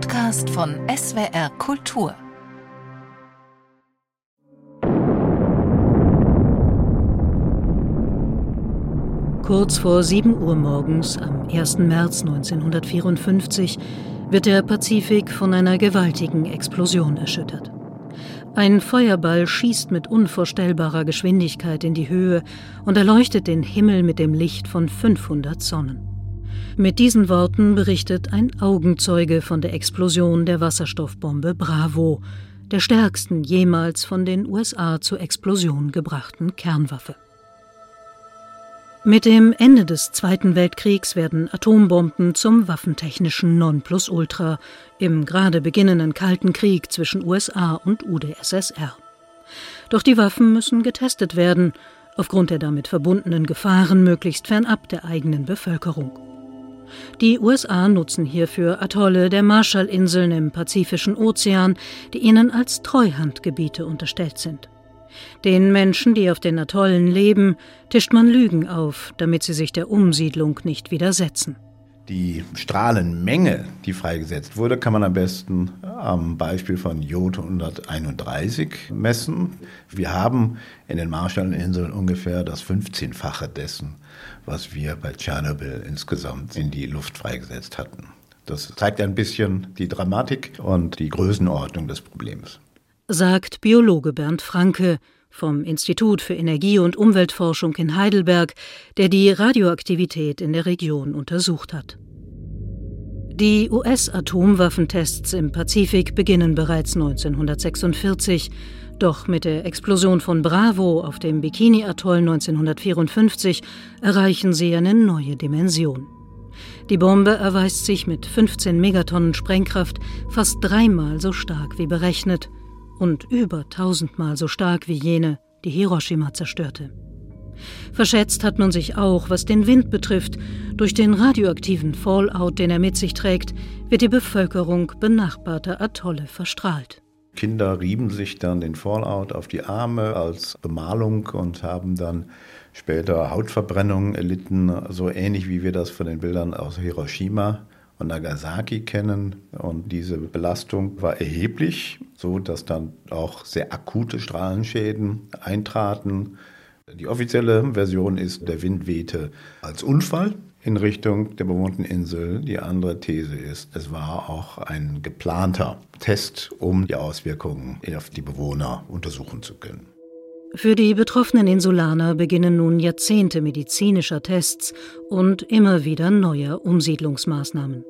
Podcast von SWR Kultur. Kurz vor 7 Uhr morgens am 1. März 1954 wird der Pazifik von einer gewaltigen Explosion erschüttert. Ein Feuerball schießt mit unvorstellbarer Geschwindigkeit in die Höhe und erleuchtet den Himmel mit dem Licht von 500 Sonnen. Mit diesen Worten berichtet ein Augenzeuge von der Explosion der Wasserstoffbombe Bravo, der stärksten jemals von den USA zur Explosion gebrachten Kernwaffe. Mit dem Ende des Zweiten Weltkriegs werden Atombomben zum waffentechnischen Nonplusultra im gerade beginnenden Kalten Krieg zwischen USA und UdSSR. Doch die Waffen müssen getestet werden, aufgrund der damit verbundenen Gefahren möglichst fernab der eigenen Bevölkerung. Die USA nutzen hierfür Atolle der Marshallinseln im Pazifischen Ozean, die ihnen als Treuhandgebiete unterstellt sind. Den Menschen, die auf den Atollen leben, tischt man Lügen auf, damit sie sich der Umsiedlung nicht widersetzen. Die Strahlenmenge, die freigesetzt wurde, kann man am besten am Beispiel von Jod 131 messen. Wir haben in den Marshallinseln ungefähr das 15-fache dessen, was wir bei Tschernobyl insgesamt in die Luft freigesetzt hatten. Das zeigt ein bisschen die Dramatik und die Größenordnung des Problems sagt Biologe Bernd Franke vom Institut für Energie- und Umweltforschung in Heidelberg, der die Radioaktivität in der Region untersucht hat. Die US-Atomwaffentests im Pazifik beginnen bereits 1946, doch mit der Explosion von Bravo auf dem Bikini-Atoll 1954 erreichen sie eine neue Dimension. Die Bombe erweist sich mit 15 Megatonnen Sprengkraft fast dreimal so stark wie berechnet und über tausendmal so stark wie jene, die Hiroshima zerstörte. Verschätzt hat man sich auch, was den Wind betrifft. Durch den radioaktiven Fallout, den er mit sich trägt, wird die Bevölkerung benachbarter Atolle verstrahlt. Kinder rieben sich dann den Fallout auf die Arme als Bemalung und haben dann später Hautverbrennungen erlitten, so ähnlich wie wir das von den Bildern aus Hiroshima und Nagasaki kennen. Und diese Belastung war erheblich, so dass dann auch sehr akute Strahlenschäden eintraten. Die offizielle Version ist, der Wind wehte als Unfall in Richtung der bewohnten Insel. Die andere These ist, es war auch ein geplanter Test, um die Auswirkungen auf die Bewohner untersuchen zu können. Für die betroffenen Insulaner beginnen nun Jahrzehnte medizinischer Tests und immer wieder neuer Umsiedlungsmaßnahmen.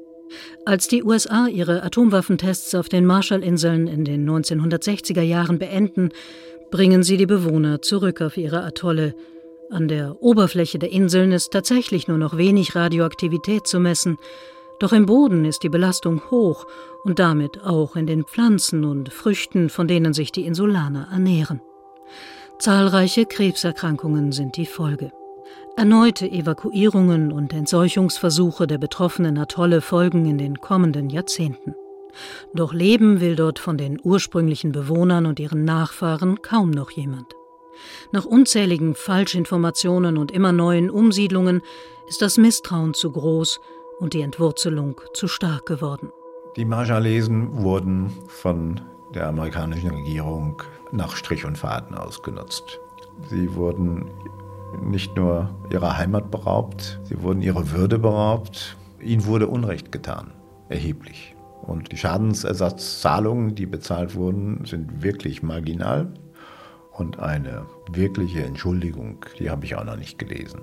Als die USA ihre Atomwaffentests auf den Marshallinseln in den 1960er Jahren beenden, bringen sie die Bewohner zurück auf ihre Atolle. An der Oberfläche der Inseln ist tatsächlich nur noch wenig Radioaktivität zu messen, doch im Boden ist die Belastung hoch und damit auch in den Pflanzen und Früchten, von denen sich die Insulaner ernähren. Zahlreiche Krebserkrankungen sind die Folge. Erneute Evakuierungen und Entseuchungsversuche der betroffenen Atolle folgen in den kommenden Jahrzehnten. Doch leben will dort von den ursprünglichen Bewohnern und ihren Nachfahren kaum noch jemand. Nach unzähligen Falschinformationen und immer neuen Umsiedlungen ist das Misstrauen zu groß und die Entwurzelung zu stark geworden. Die Marshallesen wurden von der amerikanischen Regierung nach Strich und Faden ausgenutzt. Sie wurden nicht nur ihrer Heimat beraubt, sie wurden ihrer Würde beraubt. Ihnen wurde Unrecht getan, erheblich. Und die Schadensersatzzahlungen, die bezahlt wurden, sind wirklich marginal. Und eine wirkliche Entschuldigung, die habe ich auch noch nicht gelesen.